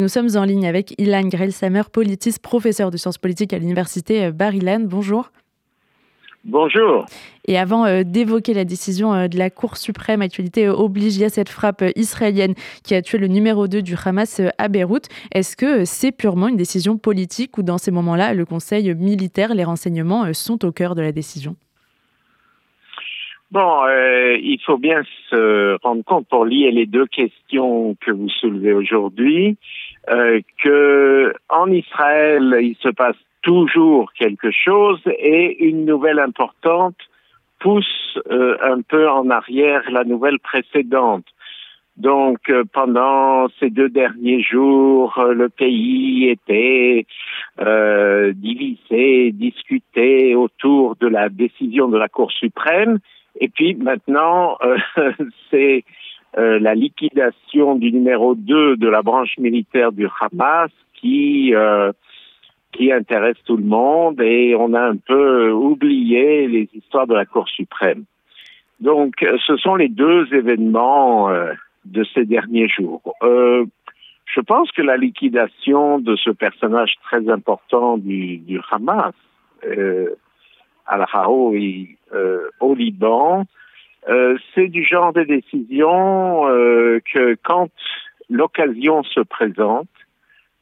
Nous sommes en ligne avec Ilan Grelsamer, politiste, professeur de sciences politiques à l'université euh, Bar-Ilan. Bonjour. Bonjour. Et avant euh, d'évoquer la décision euh, de la Cour suprême, actualité oblige, il y a cette frappe israélienne qui a tué le numéro 2 du Hamas à Beyrouth. Est-ce que c'est purement une décision politique ou dans ces moments-là, le Conseil militaire, les renseignements sont au cœur de la décision? Bon, il faut bien se rendre compte pour lier les deux questions que vous soulevez aujourd'hui, euh, que en Israël, il se passe toujours quelque chose et une nouvelle importante pousse euh, un peu en arrière la nouvelle précédente. Donc euh, pendant ces deux derniers jours, euh, le pays était divisé, discuté autour de la décision de la Cour suprême et puis maintenant, euh, c'est euh, la liquidation du numéro 2 de la branche militaire du Hamas qui euh, qui intéresse tout le monde et on a un peu oublié les histoires de la Cour suprême. Donc, ce sont les deux événements de ces derniers jours. je pense que la liquidation de ce personnage très important du, du Hamas, al-Haroui euh, au Liban, euh, c'est du genre de décision euh, que quand l'occasion se présente,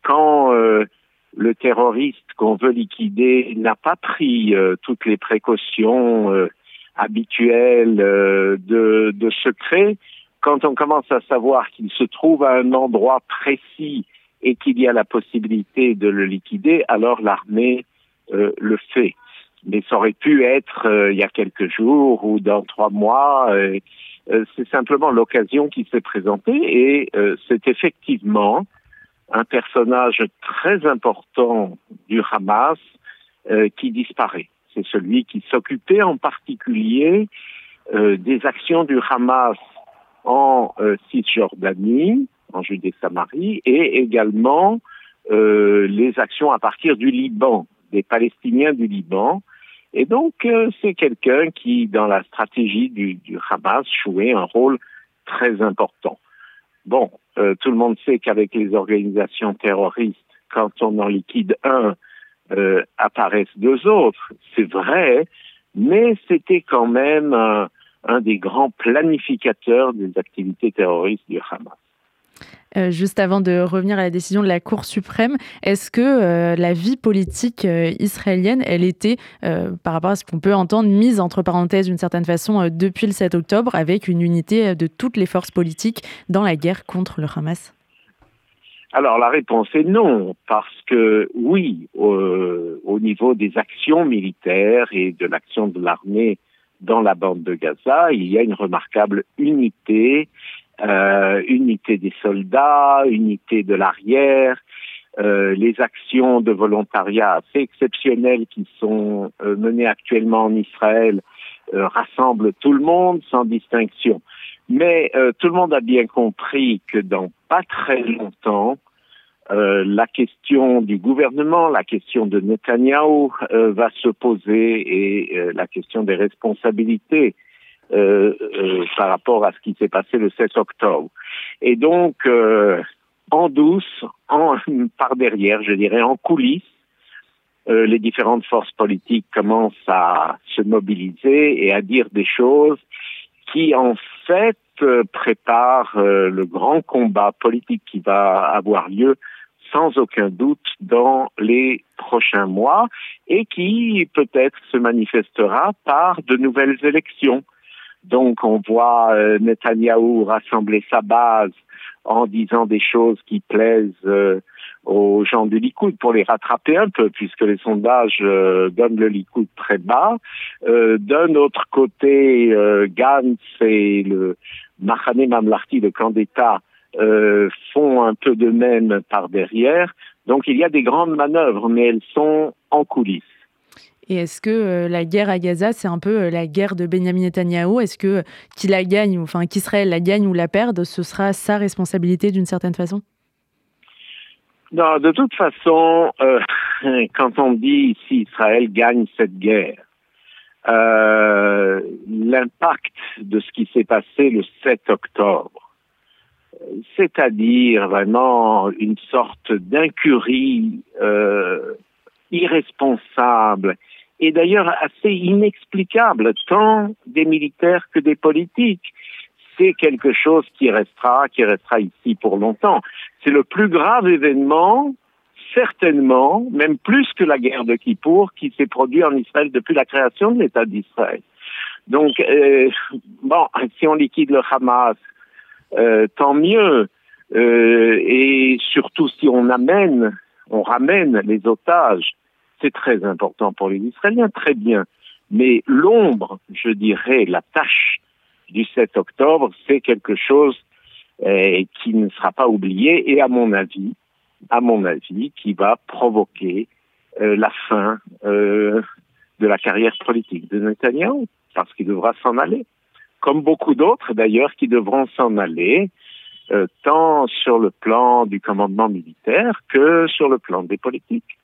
quand le terroriste qu'on veut liquider n'a pas pris toutes les précautions habituelles de, de secret, quand on commence à savoir qu'il se trouve à un endroit précis et qu'il y a la possibilité de le liquider, alors l'armée le fait mais ça aurait pu être euh, il y a quelques jours ou dans trois mois. Euh, euh, c'est simplement l'occasion qui s'est présentée et c'est effectivement un personnage très important du Hamas qui disparaît. C'est celui qui s'occupait en particulier des actions du Hamas en Cisjordanie, en Judée-Samarie, et également les actions à partir du Liban, des Palestiniens du Liban, et donc, euh, c'est quelqu'un qui, dans la stratégie du, du, Hamas, jouait un rôle très important. Bon, euh, tout le monde sait qu'avec les organisations terroristes, quand on en liquide un, euh, apparaissent deux autres. C'est vrai, mais c'était quand même un des grands planificateurs des activités terroristes du Hamas. Euh, juste avant de revenir à la décision de la Cour suprême, est-ce que euh, la vie politique euh, israélienne, elle était, par rapport à ce qu'on peut entendre, mise entre parenthèses d'une certaine façon depuis le 7 octobre, avec une unité de toutes les forces politiques dans la guerre contre le Hamas? Alors la réponse est non, parce que oui, au niveau des actions militaires et de l'action de l'armée dans la bande de Gaza, il y a une remarquable unité euh, unité des soldats, unité de l'arrière, euh, les actions de volontariat assez exceptionnelles qui sont euh, menées actuellement en Israël rassemblent tout le monde sans distinction. Mais tout le monde a bien compris que dans pas très longtemps, la question du gouvernement, la question de Netanyahou va se poser et la question des responsabilités euh, euh, par rapport à ce qui s'est passé le 7 octobre. Et donc, euh, en douce, par derrière, je dirais, en coulisses, les différentes forces politiques commencent à se mobiliser et à dire des choses qui, en fait, préparent le grand combat politique qui va avoir lieu sans aucun doute dans les prochains mois et qui peut-être se manifestera par de nouvelles élections. Donc, on voit euh, Netanyahou rassembler sa base en disant des choses qui plaisent euh, aux gens du Likoud pour les rattraper un peu, puisque les sondages euh, donnent le Likoud très bas. D'un autre côté, Gantz et le Mahane Mamlarti, le candidat, font un peu de même par derrière. Donc, il y a des grandes manœuvres, mais elles sont en coulisses. Et est-ce que euh, la guerre à Gaza, c'est un peu euh, la guerre de Benjamin Netanyahu? Est-ce que qui la gagne, enfin qu'Israël la gagne ou la perde, ce sera sa responsabilité d'une certaine façon? Non, de toute façon, euh, quand on dit si Israël gagne cette guerre, l'impact de ce qui s'est passé le 7 octobre c'est-à-dire vraiment une sorte d'incurie euh, irresponsable et d'ailleurs assez inexplicable tant des militaires que des politiques. C'est quelque chose qui restera, qui restera ici pour longtemps. C'est le plus grave événement, certainement, même plus que la guerre de Kippour, qui s'est produit en Israël depuis la création de l'État d'Israël. Donc, euh, bon, si on liquide le Hamas, euh, tant mieux. Euh, et surtout si on amène, on ramène les otages, c'est très important pour les Israéliens, très bien. Mais l'ombre, je dirais, la tâche du 7 octobre, c'est quelque chose euh, qui ne sera pas oublié et à mon avis, à mon avis, qui va provoquer euh, la fin euh, de la carrière politique de Netanyahu, parce qu'il devra s'en aller comme beaucoup d'autres d'ailleurs qui devront s'en aller, tant sur le plan du commandement militaire que sur le plan des politiques.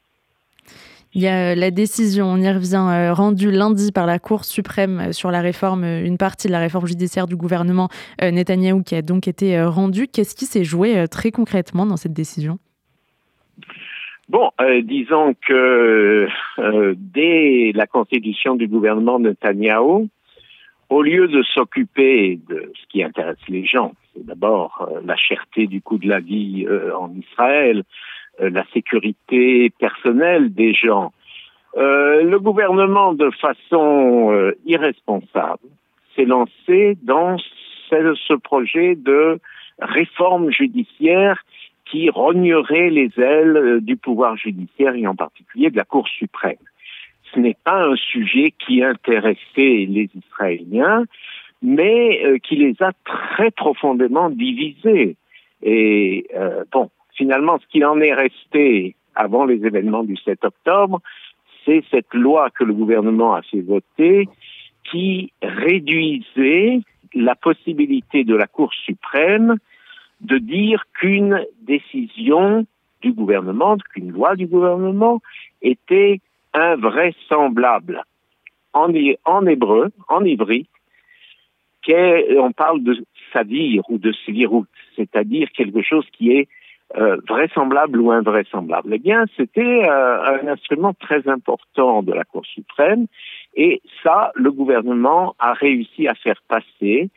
Il y a la décision, on y revient, euh, rendue lundi par la Cour suprême sur la réforme, une partie de la réforme judiciaire du gouvernement euh, Netanyahou qui a donc été rendue. Qu'est-ce qui s'est joué très concrètement dans cette décision? Bon, disons que dès la constitution du gouvernement Netanyahou, au lieu de s'occuper de ce qui intéresse les gens, c'est d'abord euh, la cherté du coût de la vie euh, en Israël, euh, la sécurité personnelle des gens, le gouvernement, de façon irresponsable, s'est lancé dans ce projet de réforme judiciaire qui rognerait les ailes du pouvoir judiciaire et en particulier de la Cour suprême ce n'est pas un sujet qui intéressait les Israéliens, mais euh, qui les a très profondément divisés. Et euh, bon, finalement, ce qu'il en est resté avant les événements du 7 octobre, c'est cette loi que le gouvernement a fait voter qui réduisait la possibilité de la Cour suprême de dire qu'une décision du gouvernement, qu'une loi du gouvernement était invraisemblable. En, en hébreu, en ivri, on parle de sadir ou de svirut, c'est-à-dire quelque chose qui est euh, vraisemblable ou invraisemblable. Eh bien, c'était euh, un instrument très important de la Cour suprême et ça, le gouvernement a réussi à faire passer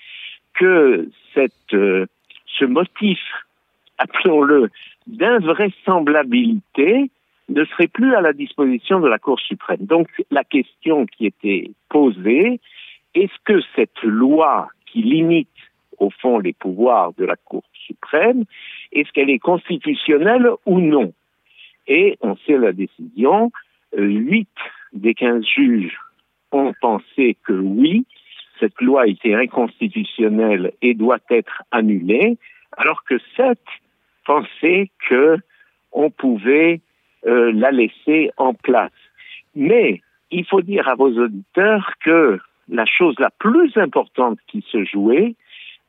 que cette, euh, ce motif, appelons-le, d'invraisemblabilité, ne serait plus à la disposition de la Cour suprême. Donc la question qui était posée, est-ce que cette loi qui limite au fond les pouvoirs de la Cour suprême, est-ce qu'elle est constitutionnelle ou non? Et on sait la décision, huit des quinze juges ont pensé que oui, cette loi était inconstitutionnelle et doit être annulée, alors que sept pensaient que on pouvait euh, la laisser en place. Mais il faut dire à vos auditeurs que la chose la plus importante qui se jouait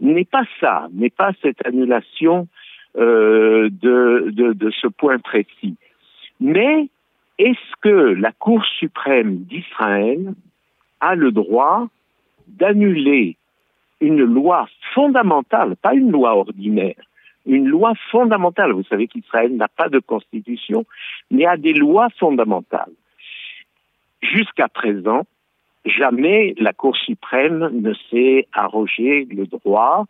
n'est pas ça, n'est pas cette annulation euh, de, ce point précis. Mais est-ce que la Cour suprême d'Israël a le droit d'annuler une loi fondamentale, pas une loi ordinaire, une loi fondamentale? Vous savez qu'Israël n'a pas de constitution, mais a des lois fondamentales. Jusqu'à présent, jamais la Cour suprême ne s'est arrogé le droit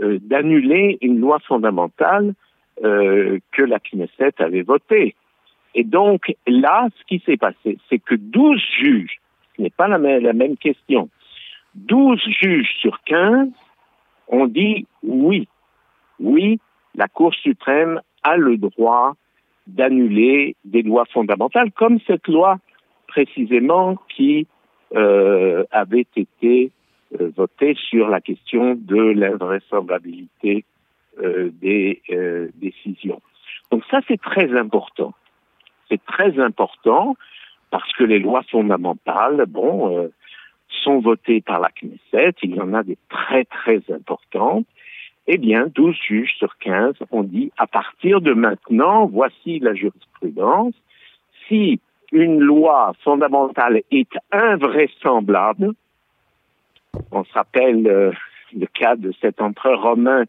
euh, d'annuler une loi fondamentale euh, que la Knesset avait votée. Et donc là, ce qui s'est passé, c'est que 12 juges, ce n'est pas la même, la même question, 12 juges sur 15 ont dit oui, oui, la Cour suprême a le droit d'annuler des lois fondamentales, comme cette loi précisément qui euh, avait été euh, votée sur la question de l'invraisemblabilité euh, des décisions. Donc ça, c'est très important. C'est très important parce que les lois fondamentales, bon, sont votées par la Knesset. Il y en a des très très importantes eh bien, 12 juges sur 15 ont dit, à partir de maintenant, voici la jurisprudence, si une loi fondamentale est invraisemblable, on se rappelle euh, le cas de cet empereur romain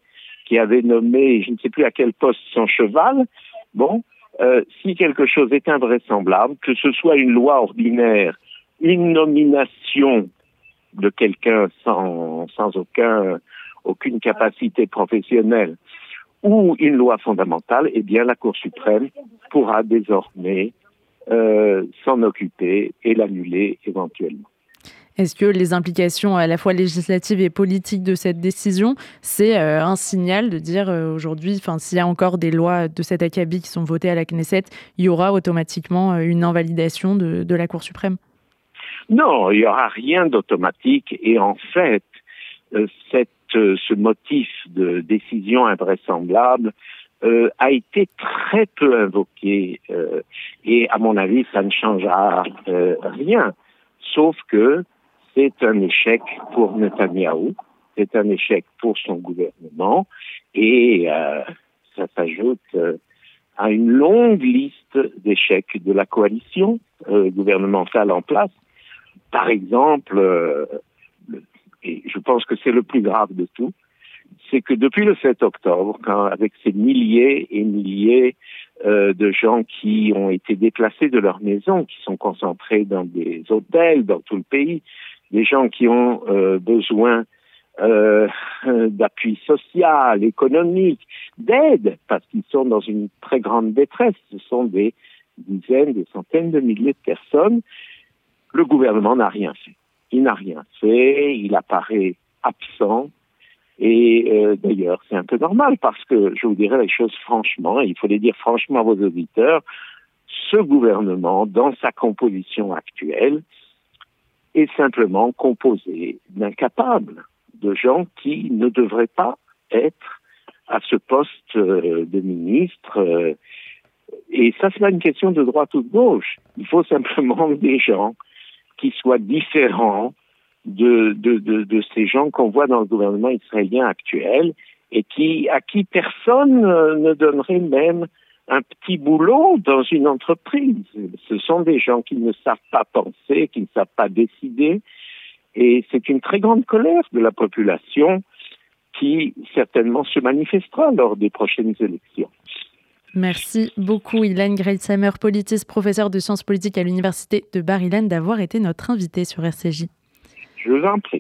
qui avait nommé, je ne sais plus à quel poste, son cheval. Bon, euh, si quelque chose est invraisemblable, que ce soit une loi ordinaire, une nomination de quelqu'un sans, sans aucun, aucune capacité professionnelle, ou une loi fondamentale, eh bien la Cour suprême pourra désormais euh, s'en occuper et l'annuler éventuellement. Est-ce que les implications à la fois législatives et politiques de cette décision, c'est euh, un signal de dire euh, aujourd'hui, s'il y a encore des lois de cet acabit qui sont votées à la Knesset, il y aura automatiquement une invalidation de, de la Cour suprême? Non, il n'y aura rien d'automatique et en fait, cette ce motif de décision invraisemblable euh, a été très peu invoqué euh, et à mon avis ça ne changera rien sauf que c'est un échec pour Netanyahou, c'est un échec pour son gouvernement et ça s'ajoute à une longue liste d'échecs de la coalition gouvernementale en place. Par exemple, et je pense que c'est le plus grave de tout, c'est que depuis le 7 octobre, quand, avec ces milliers et milliers euh, de gens qui ont été déplacés de leur maison, qui sont concentrés dans des hôtels dans tout le pays, des gens qui ont euh, besoin euh, d'appui social, économique, d'aide, parce qu'ils sont dans une très grande détresse. Ce sont des dizaines, des centaines de milliers de personnes. Le gouvernement n'a rien fait il n'a rien fait, il apparaît absent. Et euh, d'ailleurs, c'est un peu normal parce que je vous dirais les choses franchement, et il faut les dire franchement à vos auditeurs, ce gouvernement, dans sa composition actuelle, est simplement composé d'incapables, de gens qui ne devraient pas être à ce poste euh, de ministre. Euh, et ça, c'est pas une question de droite ou de gauche. Il faut simplement des gens qui soit différent de, ces gens qu'on voit dans le gouvernement israélien actuel et qui, à qui personne euh, ne donnerait même un petit boulot dans une entreprise. Ce sont des gens qui ne savent pas penser, qui ne savent pas décider, et c'est une très grande colère de la population qui certainement se manifestera lors des prochaines élections. Merci beaucoup, Ilan Greitsheimer, politiste, professeur de sciences politiques à l'Université de bar d'avoir été notre invité sur RCJ. Je vous en prie.